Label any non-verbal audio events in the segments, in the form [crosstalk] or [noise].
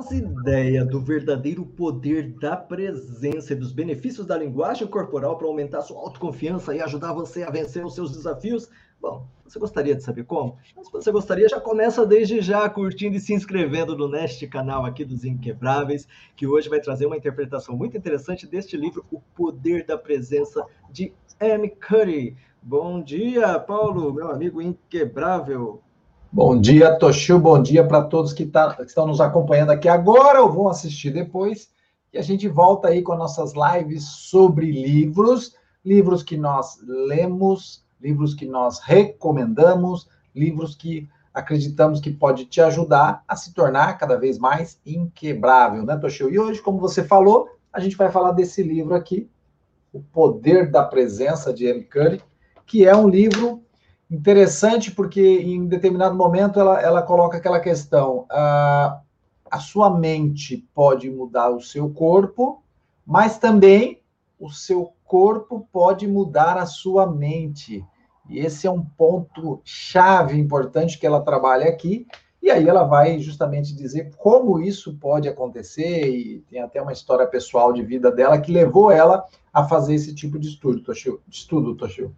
Faz ideia do verdadeiro poder da presença e dos benefícios da linguagem corporal para aumentar sua autoconfiança e ajudar você a vencer os seus desafios? Bom, você gostaria de saber como? Mas se você gostaria, já começa desde já curtindo e se inscrevendo no neste canal aqui dos Inquebráveis, que hoje vai trazer uma interpretação muito interessante deste livro, O Poder da Presença, de M. Curry. Bom dia, Paulo, meu amigo inquebrável. Bom dia, Toshio. Bom dia para todos que, tá, que, estão nos acompanhando aqui agora ou vão assistir depois. E a gente volta aí com nossas lives sobre livros, livros que nós lemos, livros que nós recomendamos, livros que acreditamos que pode te ajudar a se tornar cada vez mais inquebrável, né, Toshio? E hoje, como você falou, a gente vai falar desse livro aqui, O Poder da Presença, de M. Curry, que é um livro interessante porque em determinado momento ela, ela coloca aquela questão: a, a sua mente pode mudar o seu corpo, mas também o seu corpo pode mudar a sua mente. E esse é um ponto chave importante que ela trabalha aqui. E aí ela vai justamente dizer como isso pode acontecer, e tem até uma história pessoal de vida dela que levou ela a fazer esse tipo de estudo, Toshio. De estudo, Toshio.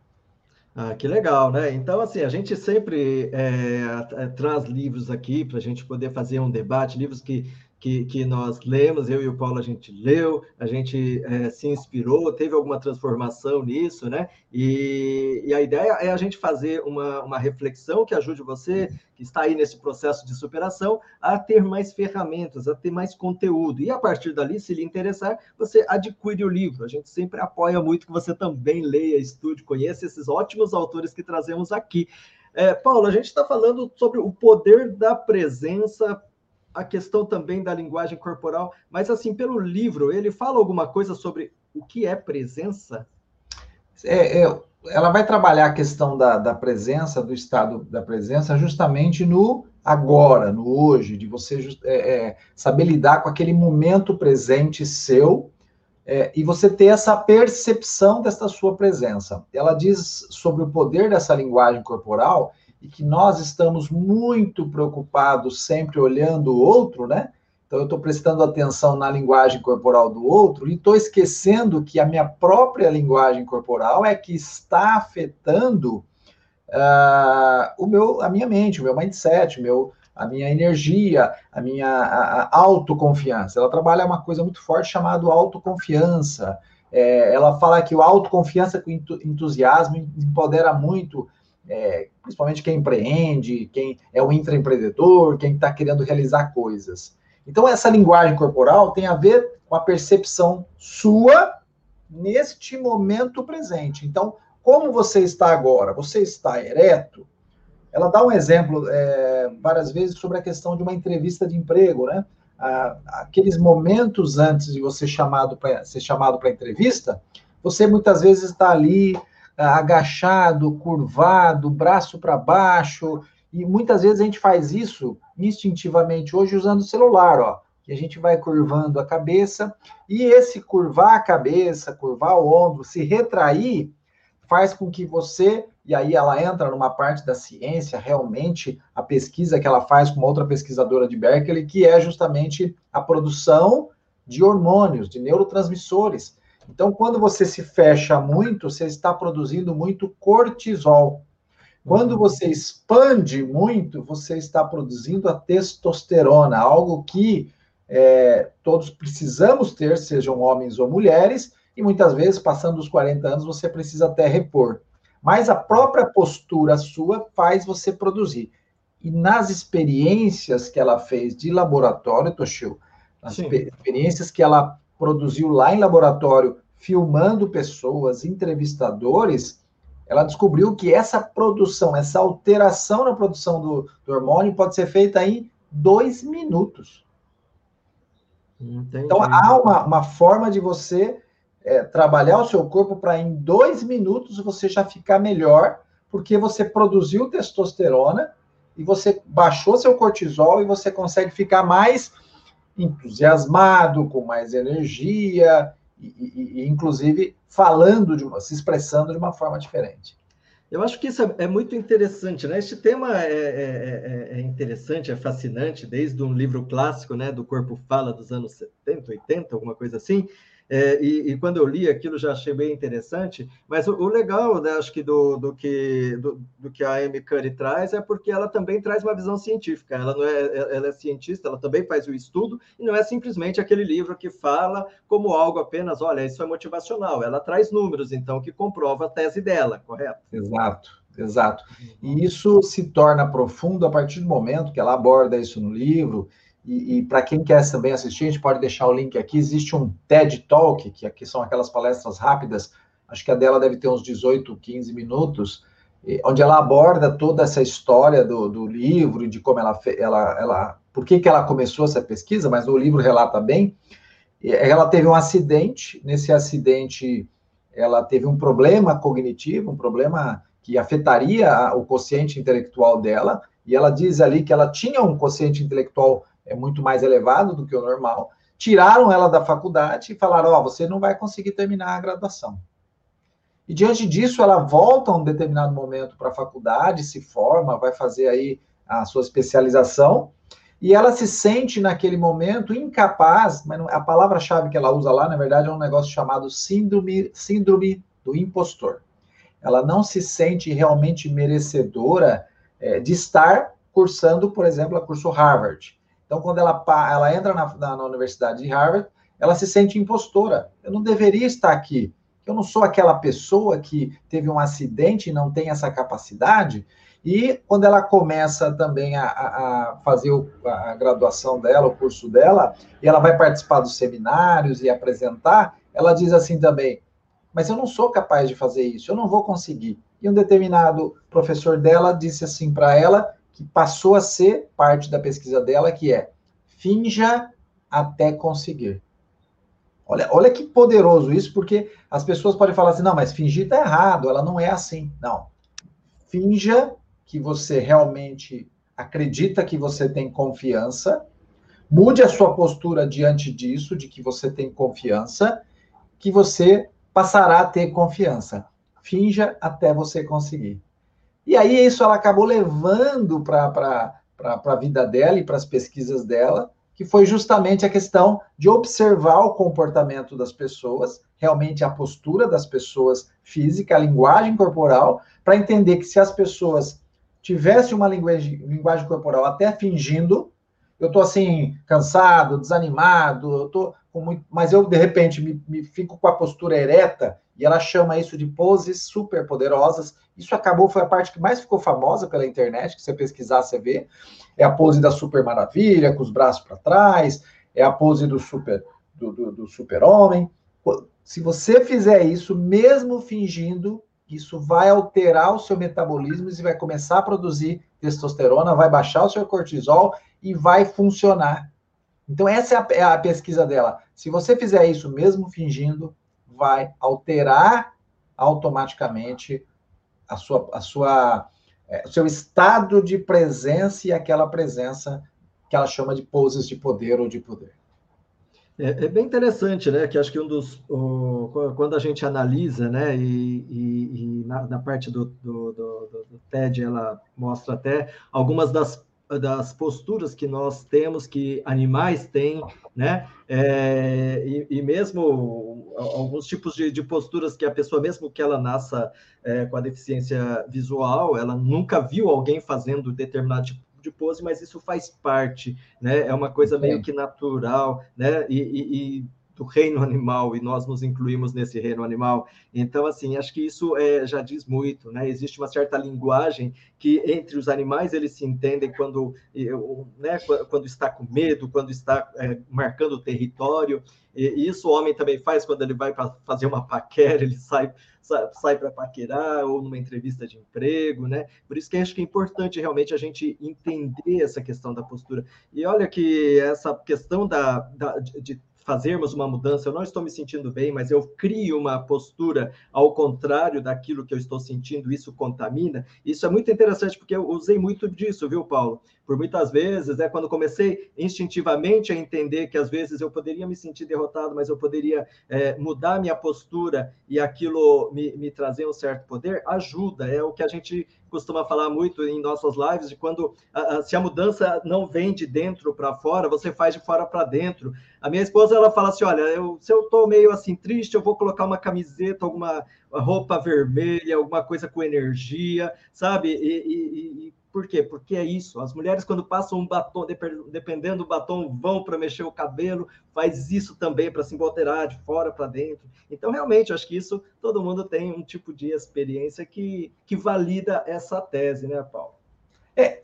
Ah, que legal, né? Então, assim, a gente sempre é, traz livros aqui para a gente poder fazer um debate, livros que que, que nós lemos, eu e o Paulo a gente leu, a gente é, se inspirou, teve alguma transformação nisso, né? E, e, a ideia é a gente fazer uma, uma reflexão que ajude você, que está aí nesse processo de superação, a ter mais ferramentas, a ter mais conteúdo. E a partir dali, se lhe interessar, você adquire o livro. A gente sempre apoia muito que você também leia, estude, conheça esses ótimos autores que trazemos aqui. É, Paulo, a gente está falando sobre o poder da presença a questão também da linguagem corporal, mas assim, pelo livro, ele fala alguma coisa sobre o que é presença? É, é, ela vai trabalhar a questão da, da presença, do estado da presença, justamente no agora, no hoje, de você é, é, saber lidar com aquele momento presente seu é, e você ter essa percepção dessa sua presença. Ela diz sobre o poder dessa linguagem corporal e que nós estamos muito preocupados sempre olhando o outro, né? Então eu estou prestando atenção na linguagem corporal do outro e estou esquecendo que a minha própria linguagem corporal é que está afetando uh, o meu, a minha mente, o meu mindset, o meu, a minha energia, a minha a, a autoconfiança. Ela trabalha uma coisa muito forte chamada autoconfiança. É, ela fala que o autoconfiança com entusiasmo empodera muito é, principalmente quem empreende, quem é um intraempreendedor, quem está querendo realizar coisas. Então, essa linguagem corporal tem a ver com a percepção sua neste momento presente. Então, como você está agora? Você está ereto? Ela dá um exemplo é, várias vezes sobre a questão de uma entrevista de emprego, né? aqueles momentos antes de você chamado pra, ser chamado para entrevista, você muitas vezes está ali agachado, curvado, braço para baixo, e muitas vezes a gente faz isso instintivamente hoje usando o celular, ó. Que a gente vai curvando a cabeça, e esse curvar a cabeça, curvar o ombro, se retrair, faz com que você, e aí ela entra numa parte da ciência, realmente, a pesquisa que ela faz com outra pesquisadora de Berkeley, que é justamente a produção de hormônios, de neurotransmissores. Então, quando você se fecha muito, você está produzindo muito cortisol. Quando uhum. você expande muito, você está produzindo a testosterona, algo que é, todos precisamos ter, sejam homens ou mulheres, e muitas vezes, passando os 40 anos, você precisa até repor. Mas a própria postura sua faz você produzir. E nas experiências que ela fez de laboratório, Toshio, nas Sim. experiências que ela produziu lá em laboratório, filmando pessoas, entrevistadores, ela descobriu que essa produção, essa alteração na produção do, do hormônio pode ser feita em dois minutos. Entendi. Então, há uma, uma forma de você é, trabalhar o seu corpo para em dois minutos você já ficar melhor, porque você produziu testosterona e você baixou seu cortisol e você consegue ficar mais entusiasmado, com mais energia, e, e, inclusive falando, de uma, se expressando de uma forma diferente. Eu acho que isso é, é muito interessante, né? Este tema é, é, é, é, interessante, é fascinante, desde um livro clássico, né, do Corpo Fala dos anos 70, 80, alguma coisa assim, é, e, e, quando eu li aquilo já achei bem interessante, mas o, o legal, né, acho que do, do que do, do, que a Amy Curry traz é porque ela também traz uma visão científica. Ela não é, ela é cientista, ela também faz o estudo e não é simplesmente aquele livro que fala como algo apenas, olha, isso é motivacional. Ela traz números, então, que comprova a tese dela, correto? Exato. Exato. E isso se torna profundo a partir do momento que ela aborda isso no livro, e, e para quem quer também assistir, a gente pode deixar o link aqui. Existe um TED Talk, que aqui são aquelas palestras rápidas, acho que a dela deve ter uns 18, 15 minutos, onde ela aborda toda essa história do, do livro, de como ela, ela, ela. Por que, que ela começou essa pesquisa, mas o livro relata bem. Ela teve um acidente, nesse acidente ela teve um problema cognitivo, um problema que afetaria o quociente intelectual dela, e ela diz ali que ela tinha um quociente intelectual é muito mais elevado do que o normal. Tiraram ela da faculdade e falaram: Ó, oh, você não vai conseguir terminar a graduação. E diante disso, ela volta a um determinado momento para a faculdade, se forma, vai fazer aí a sua especialização, e ela se sente naquele momento incapaz, mas a palavra-chave que ela usa lá, na verdade, é um negócio chamado síndrome, síndrome do impostor. Ela não se sente realmente merecedora é, de estar cursando, por exemplo, a curso Harvard. Então, quando ela, ela entra na, na, na Universidade de Harvard, ela se sente impostora. Eu não deveria estar aqui. Eu não sou aquela pessoa que teve um acidente e não tem essa capacidade. E quando ela começa também a, a fazer o, a graduação dela, o curso dela, e ela vai participar dos seminários e apresentar, ela diz assim também: Mas eu não sou capaz de fazer isso, eu não vou conseguir. E um determinado professor dela disse assim para ela que passou a ser parte da pesquisa dela, que é finja até conseguir. Olha, olha que poderoso isso, porque as pessoas podem falar assim, não, mas fingir está errado, ela não é assim. Não. Finja que você realmente acredita que você tem confiança, mude a sua postura diante disso, de que você tem confiança, que você passará a ter confiança. Finja até você conseguir. E aí isso ela acabou levando para a vida dela e para as pesquisas dela, que foi justamente a questão de observar o comportamento das pessoas, realmente a postura das pessoas física, a linguagem corporal, para entender que se as pessoas tivessem uma linguagem, linguagem corporal até fingindo, eu estou assim, cansado, desanimado, eu tô muito, mas eu de repente me, me fico com a postura ereta e ela chama isso de poses super poderosas. Isso acabou, foi a parte que mais ficou famosa pela internet, que você pesquisar, você vê. É a pose da super maravilha, com os braços para trás, é a pose do super do, do, do super-homem. Se você fizer isso, mesmo fingindo, isso vai alterar o seu metabolismo e vai começar a produzir testosterona, vai baixar o seu cortisol e vai funcionar. Então, essa é a, é a pesquisa dela. Se você fizer isso mesmo fingindo, vai alterar automaticamente a sua, a sua, é, o seu estado de presença e aquela presença que ela chama de poses de poder ou de poder. É, é bem interessante, né? Que acho que um dos o, quando a gente analisa, né? E, e, e na, na, parte do, do, do, do TED ela mostra até algumas das das posturas que nós temos, que animais têm, né? É, e, e, mesmo alguns tipos de, de, posturas que a pessoa, mesmo que ela nasça é, com a deficiência visual, ela nunca viu alguém fazendo determinado tipo de pose, mas isso faz parte, né? É uma coisa meio que natural, né? E, e, e do reino animal e nós nos incluímos nesse reino animal. Então, assim, acho que isso é, já diz muito, né? Existe uma certa linguagem que entre os animais eles se entendem quando, né, quando está com medo, quando está é, marcando o território. E isso o homem também faz quando ele vai para fazer uma paquera, ele sai sai, para paquerar ou numa entrevista de emprego, né? Por isso que acho que é importante realmente a gente entender essa questão da postura. E olha que essa questão da, da de fazermos uma mudança, eu não estou me sentindo bem, mas eu crio uma postura ao contrário daquilo que eu estou sentindo, isso contamina. Isso é muito interessante, porque eu usei muito disso, viu, Paulo? Por muitas vezes, é quando comecei instintivamente a entender que às vezes eu poderia me sentir derrotado, mas eu poderia é, mudar minha postura e aquilo me, me trazer um certo poder, ajuda. É o que a gente costuma falar muito em nossas lives, de quando se a mudança não vem de dentro para fora, você faz de fora para dentro. A minha esposa, ela fala assim, olha, eu, se eu estou meio assim triste, eu vou colocar uma camiseta, alguma roupa vermelha, alguma coisa com energia, sabe? E, e, e por quê? Porque é isso. As mulheres, quando passam um batom, dependendo do batom, vão para mexer o cabelo, faz isso também para se empoderar de fora para dentro. Então, realmente, acho que isso todo mundo tem um tipo de experiência que, que valida essa tese, né, Paulo? É,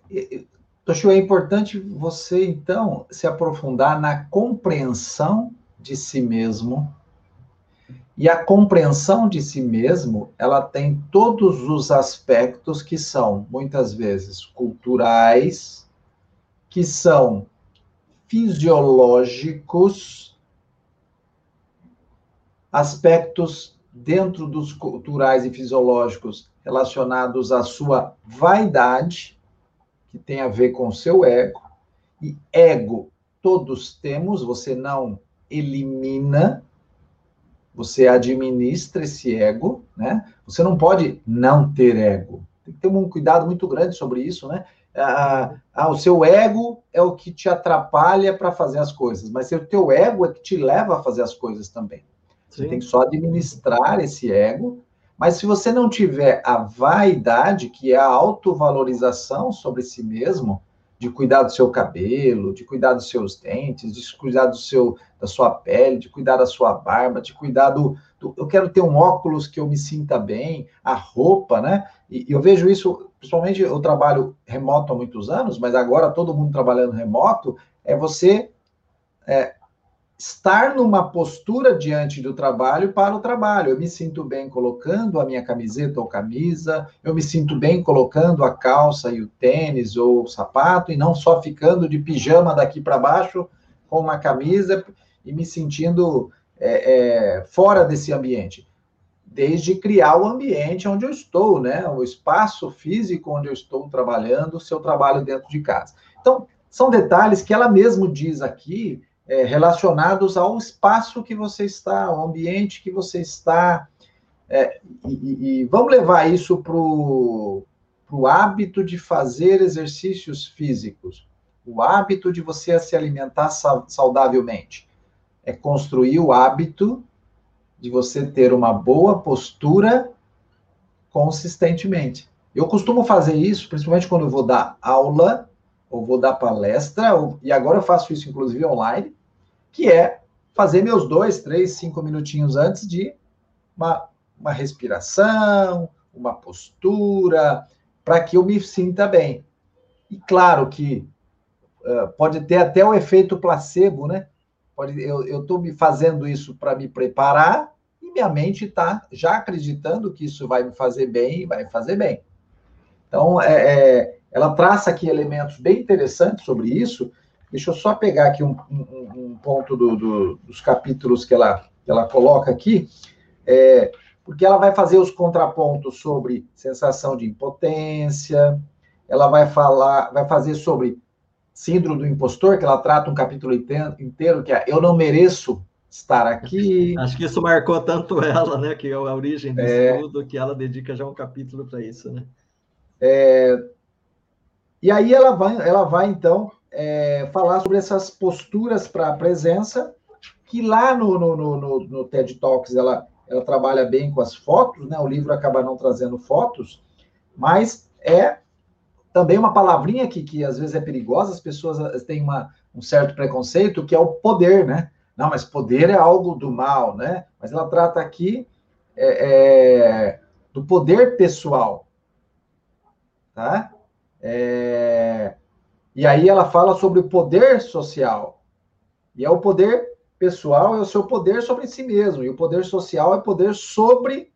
Toshio, é importante você, então, se aprofundar na compreensão de si mesmo e a compreensão de si mesmo, ela tem todos os aspectos que são, muitas vezes, culturais, que são fisiológicos, aspectos dentro dos culturais e fisiológicos relacionados à sua vaidade, que tem a ver com o seu ego, e ego todos temos, você não elimina, você administra esse ego, né? Você não pode não ter ego. Tem que ter um cuidado muito grande sobre isso, né? Ah, ah, o seu ego é o que te atrapalha para fazer as coisas, mas o teu ego é que te leva a fazer as coisas também. Você Sim. tem que só administrar esse ego, mas se você não tiver a vaidade, que é a autovalorização sobre si mesmo, de cuidar do seu cabelo, de cuidar dos seus dentes, de cuidar do seu, da sua pele, de cuidar da sua barba, de cuidar do, do, Eu quero ter um óculos que eu me sinta bem, a roupa, né? E, e eu vejo isso, principalmente eu trabalho remoto há muitos anos, mas agora todo mundo trabalhando remoto, é você é, estar numa postura diante do trabalho para o trabalho. Eu me sinto bem colocando a minha camiseta ou camisa, eu me sinto bem colocando a calça e o tênis ou o sapato, e não só ficando de pijama daqui para baixo com uma camisa e me sentindo é, é, fora desse ambiente. Desde criar o ambiente onde eu estou, né? O espaço físico onde eu estou trabalhando, o seu trabalho dentro de casa. Então, são detalhes que ela mesmo diz aqui, é, relacionados ao espaço que você está, ao ambiente que você está. É, e, e, vamos levar isso para o hábito de fazer exercícios físicos, o hábito de você se alimentar saudavelmente. É construir o hábito de você ter uma boa postura consistentemente. Eu costumo fazer isso, principalmente quando eu vou dar aula ou vou dar palestra, ou, e agora eu faço isso inclusive online que é fazer meus dois, três, cinco minutinhos antes de uma, uma respiração, uma postura, para que eu me sinta bem. E claro que uh, pode ter até o efeito placebo, né? Pode, eu estou me fazendo isso para me preparar e minha mente está já acreditando que isso vai me fazer bem e vai fazer bem. Então, é, é, ela traça aqui elementos bem interessantes sobre isso, Deixa eu só pegar aqui um, um, um ponto do, do, dos capítulos que ela, que ela coloca aqui, é, porque ela vai fazer os contrapontos sobre sensação de impotência, ela vai falar, vai fazer sobre síndrome do impostor, que ela trata um capítulo inteiro, que é eu não mereço estar aqui. [laughs] Acho que isso marcou tanto ela, né, que é a origem disso é, tudo, que ela dedica já um capítulo para isso, né? É, e aí ela vai, ela vai então é, falar sobre essas posturas para a presença, que lá no, no, no, no, TED Talks ela, ela trabalha bem com as fotos, né? O livro acaba não trazendo fotos, mas é também uma palavrinha que, que às vezes é perigosa, as pessoas têm uma, um certo preconceito, que é o poder, né? Não, mas poder é algo do mal, né? Mas ela trata aqui é, é, do poder pessoal, tá? É, e aí ela fala sobre o poder social. E é o poder pessoal, é o seu poder sobre si mesmo. E o poder social é poder sobre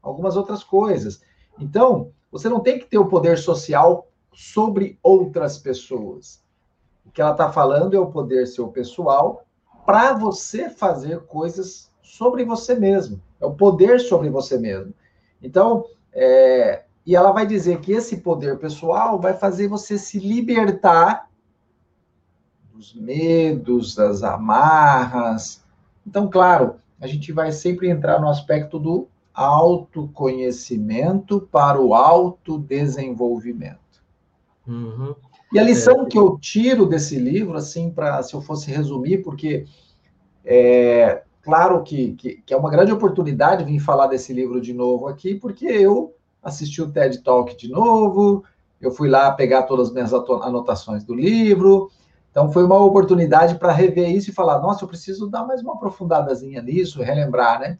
algumas outras coisas. Então, você não tem que ter o poder social sobre outras pessoas. O que ela está falando é o poder seu pessoal para você fazer coisas sobre você mesmo. É o poder sobre você mesmo. Então, é, e ela vai dizer que esse poder pessoal vai fazer você se libertar dos medos, das amarras. Então, claro, a gente vai sempre entrar no aspecto do autoconhecimento para o autodesenvolvimento. Uhum. E a lição é. que eu tiro desse livro, assim, para se eu fosse resumir, porque é claro que, que, que, é uma grande oportunidade vir falar desse livro de novo aqui, porque eu assisti o TED Talk de novo, eu fui lá pegar todas as minhas anotações do livro, então foi uma oportunidade para rever isso e falar, nossa, eu preciso dar mais uma aprofundadazinha nisso, relembrar, né?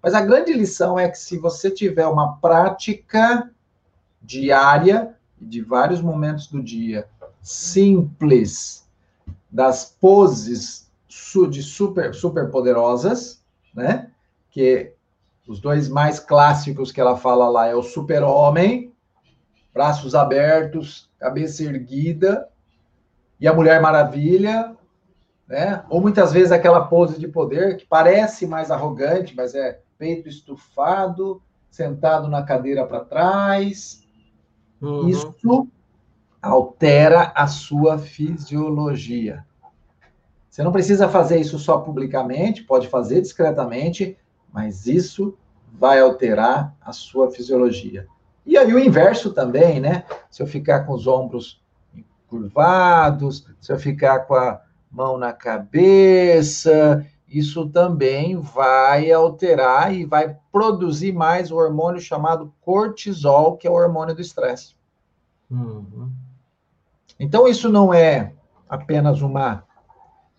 Mas a grande lição é que se você tiver uma prática diária, de vários momentos do dia, simples, das poses de super, super poderosas, né? Que os dois mais clássicos que ela fala lá é o super-homem, braços abertos, cabeça erguida, e a Mulher Maravilha, né? Ou muitas vezes aquela pose de poder que parece mais arrogante, mas é peito estufado, sentado na cadeira para trás. Uhum. Isso altera a sua fisiologia. Você não precisa fazer isso só publicamente, pode fazer discretamente, mas isso vai alterar a sua fisiologia. E aí o inverso também, né? Se eu ficar com os ombros curvados, se eu ficar com a mão na cabeça, isso também vai alterar e vai produzir mais o hormônio chamado cortisol, que é o hormônio do estresse. Uhum. Então, isso não é apenas uma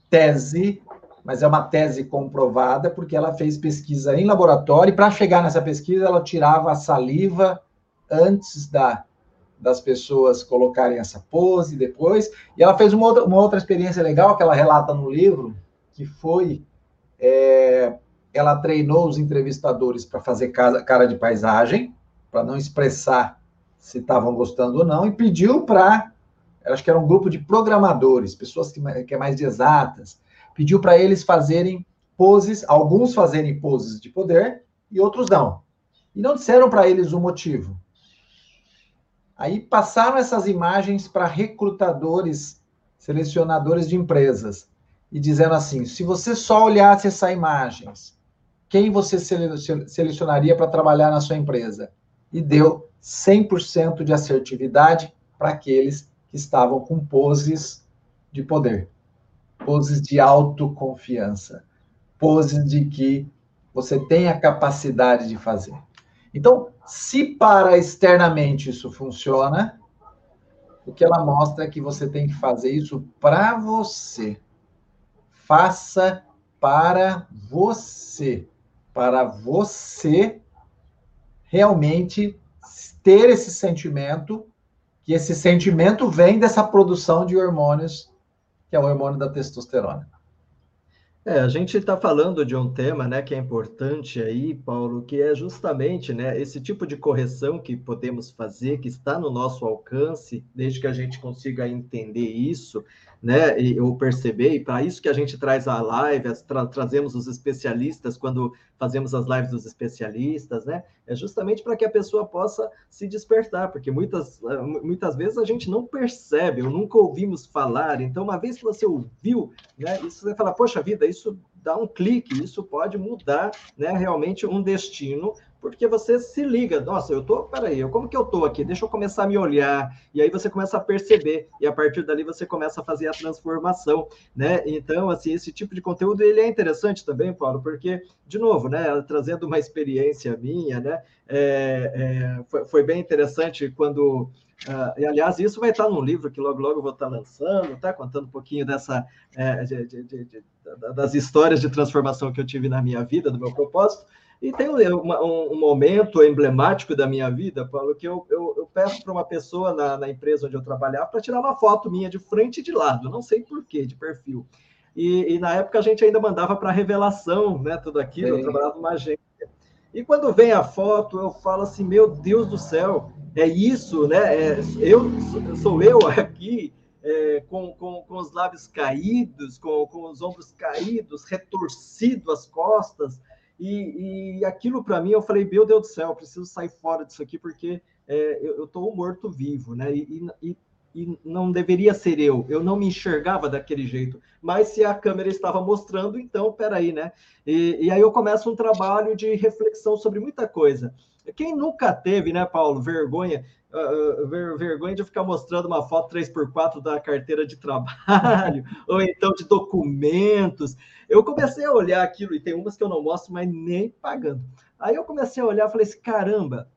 tese, mas é uma tese comprovada, porque ela fez pesquisa em laboratório, e para chegar nessa pesquisa, ela tirava a saliva antes da, das pessoas colocarem essa pose depois. E ela fez uma outra, uma outra experiência legal que ela relata no livro, que foi é, ela treinou os entrevistadores para fazer cara, de paisagem, para não expressar se estavam gostando ou não, e pediu para, acho que era um grupo de programadores, pessoas que, que é mais de exatas, pediu para eles fazerem poses, alguns fazerem poses de poder e outros não. E não disseram para eles o motivo. Aí passaram essas imagens para recrutadores, selecionadores de empresas e dizendo assim: se você só olhasse essas imagens, quem você selecionaria para trabalhar na sua empresa? E deu 100% de assertividade para aqueles que estavam com poses de poder, poses de autoconfiança, poses de que você tem a capacidade de fazer. Então, se para externamente isso funciona, o que ela mostra é que você tem que fazer isso para você faça para você, para você realmente ter esse sentimento, que esse sentimento vem dessa produção de hormônios, que é o hormônio da testosterona. É, a gente está falando de um tema, né, que é importante aí, Paulo, que é justamente, né, esse tipo de correção que podemos fazer, que está no nosso alcance, desde que a gente consiga entender isso, né, e, ou perceber, e para isso que a gente traz a live, tra trazemos os especialistas quando fazemos as lives dos especialistas, né, é justamente para que a pessoa possa se despertar, porque muitas, eh, muitas vezes a gente não percebe, ou nunca ouvimos falar, então uma vez que você ouviu, né, isso você fala, poxa vida, isso dá um clique, isso pode mudar, né, realmente um destino porque você se liga, nossa, eu tô, peraí, como que eu tô aqui? Deixa eu começar a me olhar, e aí você começa a perceber, e a partir dali você começa a fazer a transformação, né? Então, assim, esse tipo de conteúdo, ele é interessante também, Paulo, porque, de novo, né, trazendo uma experiência minha, né, é, é, foi, foi, bem interessante quando, uh, e aliás, isso vai estar num livro que logo, logo eu vou estar lançando, tá? Contando um pouquinho dessa, é, de, de, de, das histórias de transformação que eu tive na minha vida, do meu propósito, e tem um, um, um, momento emblemático da minha vida, Paulo, que eu, eu, eu peço para uma pessoa na, na, empresa onde eu trabalhava para tirar uma foto minha de frente e de lado, não sei porquê, de perfil. E, e, na época a gente ainda mandava para revelação, né, tudo aquilo, Sim. eu trabalhava numa agência. E quando vem a foto, eu falo assim, meu Deus do céu, é isso, né? É, eu sou eu [laughs] aqui, é, com, com, com, os lábios caídos, com, com os ombros caídos, retorcido as costas. E, e aquilo para mim, eu falei, meu Deus do céu, preciso sair fora disso aqui, porque é, eu estou morto-vivo, né? E, e, e, não deveria ser eu, eu não me enxergava daquele jeito. Mas se a câmera estava mostrando, então, peraí, né? E, e aí eu começo um trabalho de reflexão sobre muita coisa. Quem nunca teve, né, Paulo, vergonha, uh, ver, vergonha de ficar mostrando uma foto 3x4 da carteira de [laughs] trabalho, ou então de documentos. Eu comecei a olhar aquilo, e tem umas que eu não mostro, mas nem pagando. Aí eu comecei a olhar e falei assim, caramba,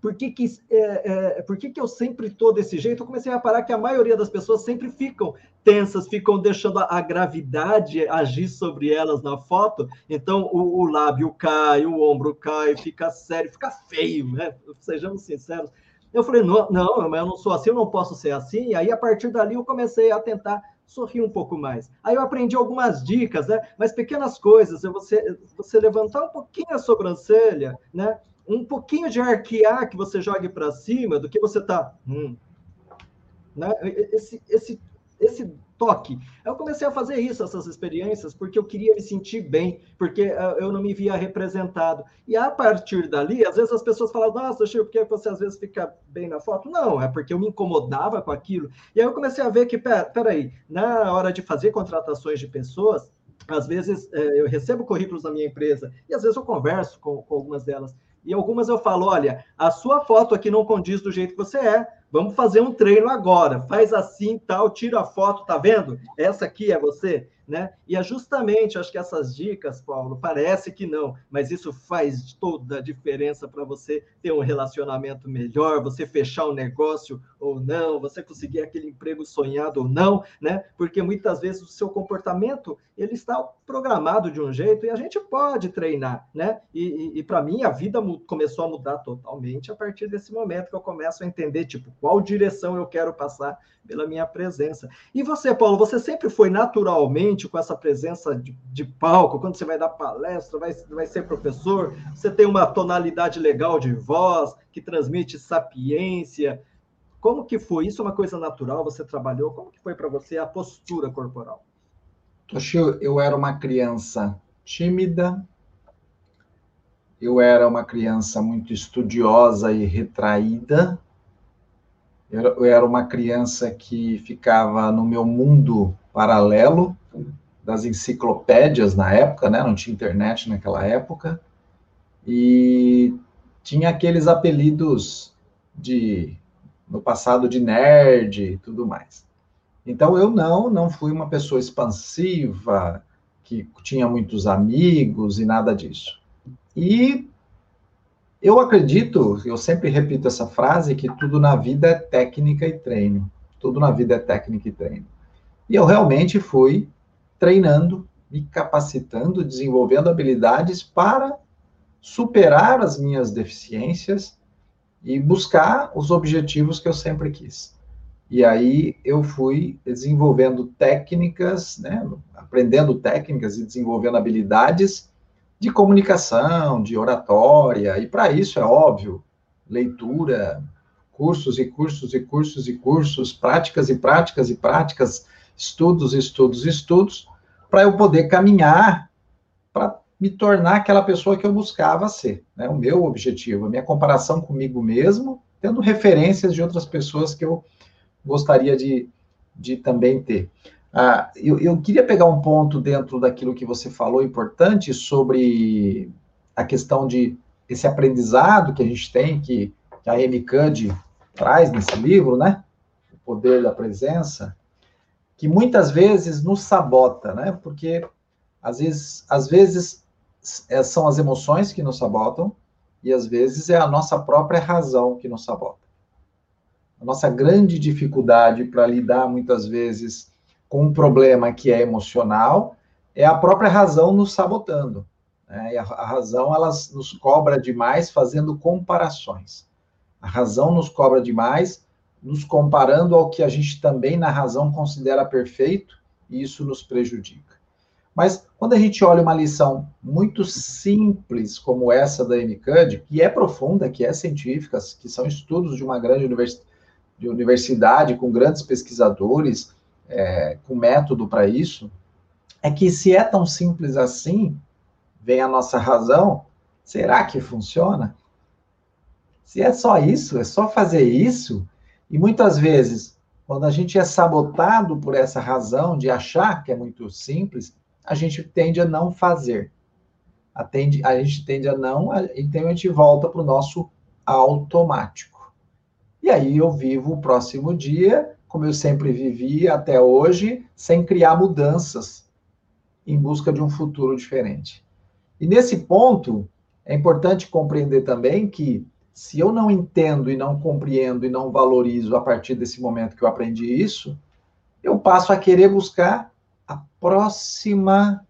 por que, que, é, é, por que, que eu sempre estou desse jeito? Eu comecei a reparar que a maioria das pessoas sempre ficam tensas, ficam deixando a, a gravidade agir sobre elas na foto. Então, o, o, lábio cai, o ombro cai, fica sério, fica feio, né? Sejamos sinceros. Eu falei, não, não, eu não sou assim, eu não posso ser assim. E aí, a partir dali, eu comecei a tentar sorrir um pouco mais. Aí eu aprendi algumas dicas, né? Mas pequenas coisas, você, você levantar um pouquinho a sobrancelha, né? Um pouquinho de arquear que você jogue para cima do que você está. Hum, né? Esse, esse, esse toque. Eu comecei a fazer isso, essas experiências, porque eu queria me sentir bem, porque uh, eu não me via representado. E a partir dali, às vezes as pessoas falam, nossa, Chico, por que você às vezes fica bem na foto? Não, é porque eu me incomodava com aquilo. E aí eu comecei a ver que, pera, peraí, na hora de fazer contratações de pessoas, às vezes eh, eu recebo currículos da minha empresa, e às vezes eu converso com, com algumas delas. E algumas eu falo: olha, a sua foto aqui não condiz do jeito que você é. Vamos fazer um treino agora. Faz assim, tal, tira a foto, tá vendo? Essa aqui é você né? E é justamente, acho que essas dicas, Paulo, parece que não, mas isso faz toda a diferença para você ter um relacionamento melhor, você fechar um negócio ou não, você conseguir aquele emprego sonhado ou não, né? Porque muitas vezes o seu comportamento ele está programado de um jeito e a gente pode treinar, né? E, e, e para mim a vida começou a mudar totalmente a partir desse momento que eu começo a entender tipo qual direção eu quero passar pela minha presença. E você, Paulo, você sempre foi naturalmente com essa presença de, de palco, quando você vai dar palestra, vai, vai ser professor, você tem uma tonalidade legal de voz que transmite sapiência. Como que foi? Isso é uma coisa natural? Você trabalhou? Como que foi para você a postura corporal? Toshio, eu era uma criança tímida, eu era uma criança muito estudiosa e retraída, eu, era uma criança que ficava no meu mundo paralelo das enciclopédias na época, né? Não tinha internet naquela época. E tinha aqueles apelidos de no passado de nerd e tudo mais. Então eu não, não fui uma pessoa expansiva, que tinha muitos amigos e nada disso. E eu acredito, eu sempre repito essa frase, que tudo na vida é técnica e treino. Tudo na vida é técnica e treino. E eu realmente fui treinando, me capacitando, desenvolvendo habilidades para superar as minhas deficiências e buscar os objetivos que eu sempre quis. E aí eu fui desenvolvendo técnicas, né, aprendendo técnicas e desenvolvendo habilidades de comunicação, de oratória, e para isso é óbvio, leitura, cursos e cursos e cursos e cursos, práticas e práticas e práticas, estudos, estudos, estudos, para eu poder caminhar para me tornar aquela pessoa que eu buscava ser, né? O meu objetivo, a minha comparação comigo mesmo, tendo referências de outras pessoas que eu gostaria de, de também ter. Ah, eu, eu, queria pegar um ponto dentro daquilo que você falou importante sobre a questão de esse aprendizado que a gente tem, que, que a Amy Cuddy traz nesse livro, né? O poder da presença, que muitas vezes nos sabota, né? Porque às vezes, às vezes é, são as emoções que nos sabotam e às vezes é a nossa própria razão que nos sabota. A nossa grande dificuldade para lidar muitas vezes com um problema que é emocional, é a própria razão nos sabotando. Né? E a, a razão, ela nos cobra demais fazendo comparações. A razão nos cobra demais, nos comparando ao que a gente também, na razão, considera perfeito, e isso nos prejudica. Mas quando a gente olha uma lição muito simples como essa da MCUD, que é profunda, que é científica, que são estudos de uma grande universidade, de universidade, com grandes pesquisadores, é, com método para isso, é que se é tão simples assim, vem a nossa razão, será que funciona? Se é só isso, é só fazer isso, e muitas vezes, quando a gente é sabotado por essa razão de achar que é muito simples, a gente tende a não fazer. Atende, a gente tende a não, então a gente volta para o nosso automático. E aí eu vivo o próximo dia, como eu sempre vivi até hoje, sem criar mudanças em busca de um futuro diferente. E nesse ponto, é importante compreender também que se eu não entendo e não compreendo e não valorizo a partir desse momento que eu aprendi isso, eu passo a querer buscar a próxima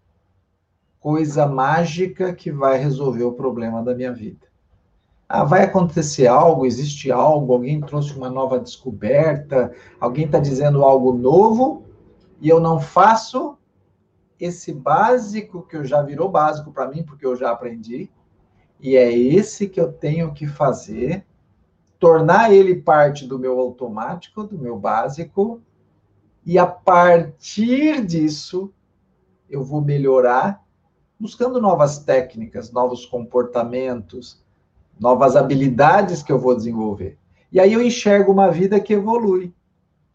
coisa mágica que vai resolver o problema da minha vida. Ah, vai acontecer algo, existe algo, alguém trouxe uma nova descoberta, alguém está dizendo algo novo? E eu não faço esse básico que eu já virou básico para mim, porque eu já aprendi, e é esse que eu tenho que fazer, tornar ele parte do meu automático, do meu básico, e a partir disso eu vou melhorar, buscando novas técnicas, novos comportamentos, novas habilidades que eu vou desenvolver. E aí eu enxergo uma vida que evolui,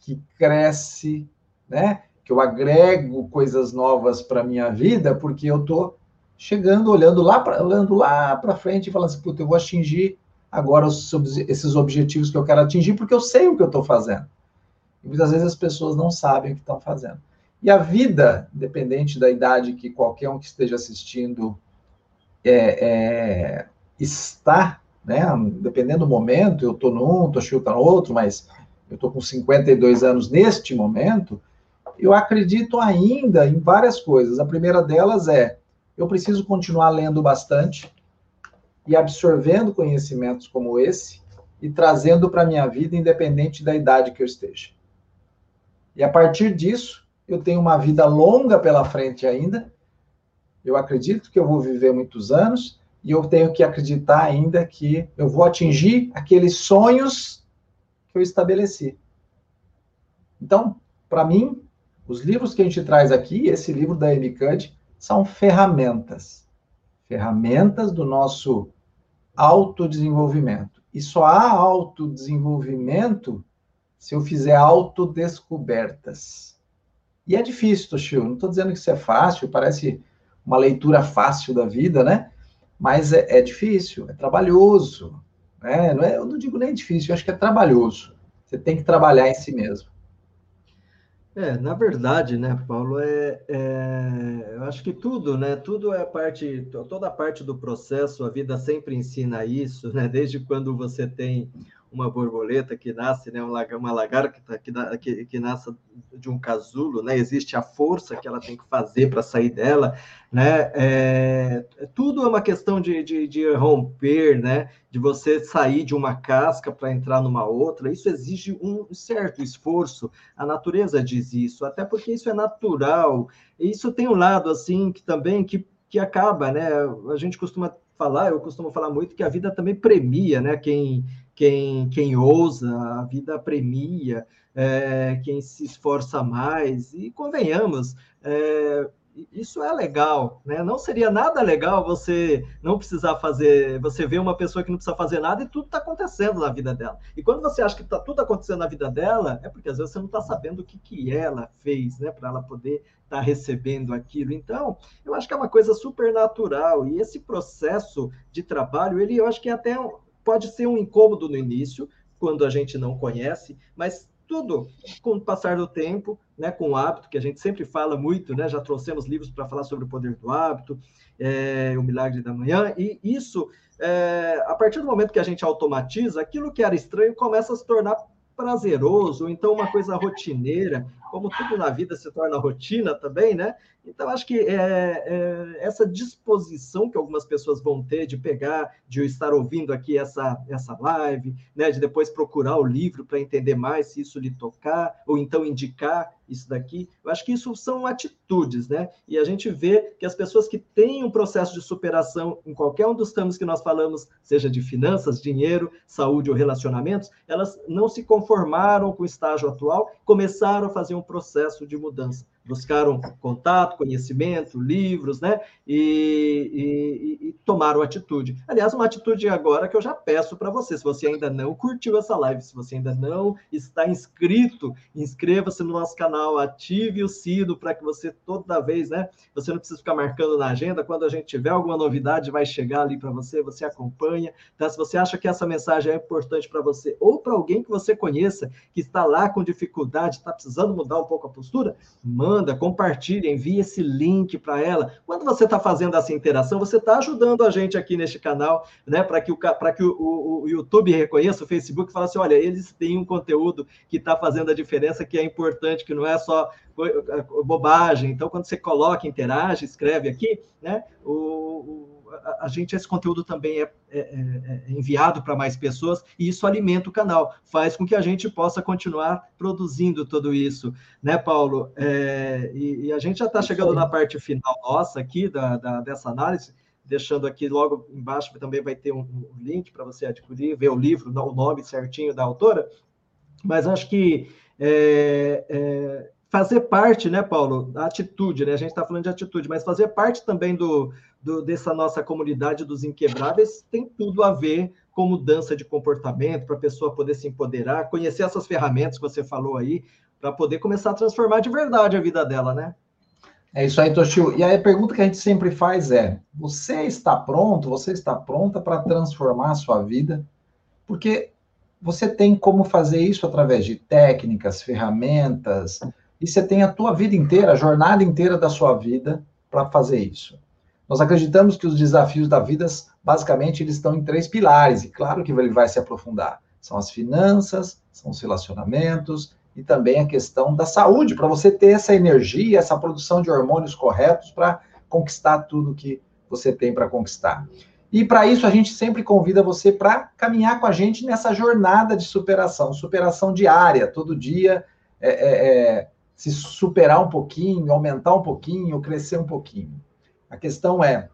que cresce, né? Que eu agrego coisas novas para minha vida, porque eu estou chegando, olhando lá para olhando lá para frente e falando assim, puta, eu vou atingir agora os, esses objetivos que eu quero atingir, porque eu sei o que eu estou fazendo. E muitas vezes as pessoas não sabem o que estão fazendo. E a vida, independente da idade que qualquer um que esteja assistindo é, é, está, né? Dependendo do momento, eu estou num, estou chutando outro, mas eu estou com 52 anos neste momento, eu acredito ainda em várias coisas. A primeira delas é eu preciso continuar lendo bastante e absorvendo conhecimentos como esse e trazendo para a minha vida, independente da idade que eu esteja. E a partir disso, eu tenho uma vida longa pela frente ainda. Eu acredito que eu vou viver muitos anos e eu tenho que acreditar ainda que eu vou atingir aqueles sonhos que eu estabeleci. Então, para mim, os livros que a gente traz aqui, esse livro da Cuddy, são ferramentas. Ferramentas do nosso autodesenvolvimento. E só há autodesenvolvimento se eu fizer autodescobertas. E é difícil, Toshio. Não estou dizendo que isso é fácil, parece uma leitura fácil da vida, né? Mas é, é difícil, é trabalhoso. Né? Não é, eu não digo nem difícil, eu acho que é trabalhoso. Você tem que trabalhar em si mesmo. É, na verdade, né, Paulo, é, é, eu acho que tudo, né, tudo é parte, toda parte do processo, a vida sempre ensina isso, né, desde quando você tem uma borboleta que nasce, né, uma lagarta que, que, que nasce de um casulo, né, existe a força que ela tem que fazer para sair dela, né, é, tudo é uma questão de, de, de, romper, né, de você sair de uma casca para entrar numa outra, isso exige um certo esforço, a natureza diz isso, até porque isso é natural, e isso tem um lado, assim, que também, que, que acaba, né, a gente costuma falar, eu costumo falar muito que a vida também premia, né, quem quem, quem ousa, a vida premia, é, quem se esforça mais, e convenhamos, é, isso é legal, né? Não seria nada legal você não precisar fazer, você ver uma pessoa que não precisa fazer nada e tudo está acontecendo na vida dela. E quando você acha que está tudo acontecendo na vida dela, é porque às vezes você não está sabendo o que, que ela fez, né? Para ela poder estar tá recebendo aquilo. Então, eu acho que é uma coisa super natural. E esse processo de trabalho, ele eu acho que é até pode ser um incômodo no início, quando a gente não conhece, mas tudo com o passar do tempo, né, com o hábito, que a gente sempre fala muito, né, já trouxemos livros para falar sobre o poder do hábito, é, o milagre da manhã, e isso, é, a partir do momento que a gente automatiza, aquilo que era estranho começa a se tornar prazeroso, então uma coisa rotineira, como tudo na vida se torna rotina também, né? Então, acho que é, é, essa disposição que algumas pessoas vão ter de pegar, de estar ouvindo aqui essa, essa live, né, de depois procurar o livro para entender mais se isso lhe tocar, ou então indicar isso daqui, eu acho que isso são atitudes, né? E a gente vê que as pessoas que têm um processo de superação em qualquer um dos temas que nós falamos, seja de finanças, dinheiro, saúde ou relacionamentos, elas não se conformaram com o estágio atual, começaram a fazer um processo de mudança buscaram contato, conhecimento, livros, né? E, e, e, tomaram atitude. Aliás, uma atitude agora que eu já peço para você. Se você ainda não curtiu essa live, se você ainda não está inscrito, inscreva-se no nosso canal, ative o sino para que você toda vez, né? Você não precisa ficar marcando na agenda. Quando a gente tiver alguma novidade, vai chegar ali para você, você acompanha. Tá? Se você acha que essa mensagem é importante para você ou para alguém que você conheça que está lá com dificuldade, está precisando mudar um pouco a postura, manda manda, compartilha, envia esse link para ela. Quando você está fazendo essa interação, você está ajudando a gente aqui neste canal, né? Para que, o, que o, o, o, YouTube reconheça, o Facebook fala assim: olha, eles têm um conteúdo que está fazendo a diferença, que é importante, que não é só bobagem. Então, quando você coloca, interage, escreve aqui, né? o a, gente, esse conteúdo também é, é, é, é enviado para mais pessoas e isso alimenta o canal, faz com que a gente possa continuar produzindo tudo isso, né, Paulo? É, e, e, a gente já está chegando na parte final nossa aqui da, da, dessa análise, deixando aqui logo embaixo também vai ter um, um link para você adquirir, ver o livro, o nome certinho da autora, mas acho que é, fazer parte, né, Paulo, da atitude, né? A gente está falando de atitude, mas fazer parte também do, do, dessa nossa comunidade dos inquebráveis tem tudo a ver com mudança de comportamento, para a pessoa poder se empoderar, conhecer essas ferramentas que você falou aí, para poder começar a transformar de verdade a vida dela, né? É isso aí, Toshio. E aí a pergunta que a gente sempre faz é: você está pronto, você está pronta para transformar a sua vida? Porque você tem como fazer isso através de técnicas, ferramentas, e você tem a tua vida inteira, a jornada inteira da sua vida para fazer isso. Nós acreditamos que os desafios da vida, basicamente, eles estão em três pilares, e claro que ele vai se aprofundar. São as finanças, são os relacionamentos e também a questão da saúde, para você ter essa energia, essa produção de hormônios corretos para conquistar tudo que você tem para conquistar. E para isso a gente sempre convida você para caminhar com a gente nessa jornada de superação, superação diária, todo dia, é, é, é, se superar um pouquinho, aumentar um pouquinho, crescer um pouquinho. A questão é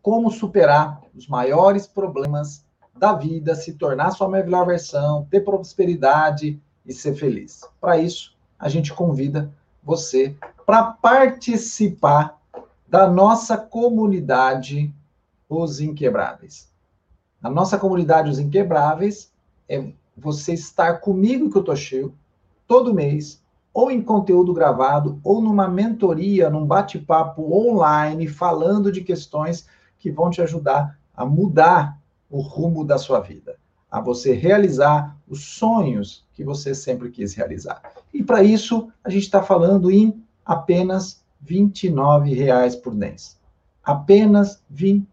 como superar os maiores problemas da vida, se tornar sua melhor versão, ter prosperidade e ser feliz. Para isso, a gente convida você para participar da nossa comunidade Os Inquebráveis. A nossa comunidade Os Inquebráveis é você estar comigo que eu tô cheio todo mês ou em conteúdo gravado, ou numa mentoria, num bate-papo online, falando de questões que vão te ajudar a mudar o rumo da sua vida, a você realizar os sonhos que você sempre quis realizar. E para isso, a gente está falando em apenas R$ reais por mês. Apenas R$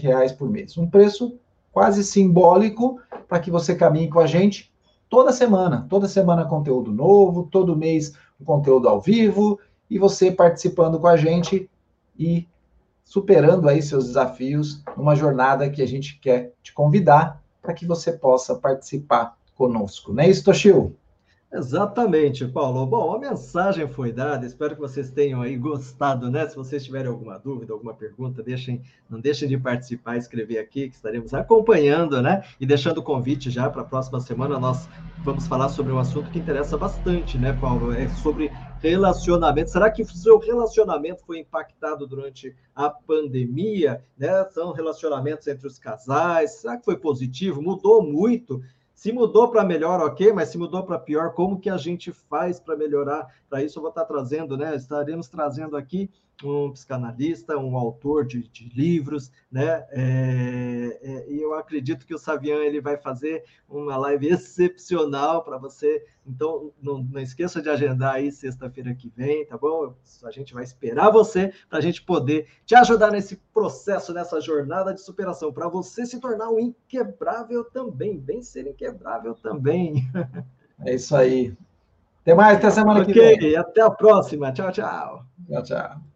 reais por mês. Um preço quase simbólico para que você caminhe com a gente toda semana, toda semana conteúdo novo, todo mês conteúdo ao vivo e você participando com a gente e superando aí seus desafios numa jornada que a gente quer te convidar para que você possa participar conosco. Não é isso, Toshio? Exatamente, Paulo. Bom, a mensagem foi dada, espero que vocês tenham aí gostado, né? Se vocês tiverem alguma dúvida, alguma pergunta, deixem, não deixem de participar, escrever aqui, que estaremos acompanhando, né? E deixando o convite já para a próxima semana, nós vamos falar sobre um assunto que interessa bastante, né, Paulo? É sobre relacionamento. Será que o seu relacionamento foi impactado durante a pandemia? Né? São relacionamentos entre os casais? Será que foi positivo? Mudou muito? Se mudou para melhor, ok, mas se mudou para pior, como que a gente faz para melhorar? Para isso eu vou estar trazendo, né? Estaremos trazendo aqui um psicanalista, um autor de, de livros, né? É, é, e eu acredito que o Savian ele vai fazer uma live excepcional para você. Então, não, não esqueça de agendar aí sexta-feira que vem, tá bom? A gente vai esperar você para a gente poder te ajudar nesse processo, nessa jornada de superação, para você se tornar um inquebrável também, bem ser inquebrável também. É isso aí. Até mais, até semana okay, que vem. Ok, até a próxima. Tchau, tchau. Tchau, tchau.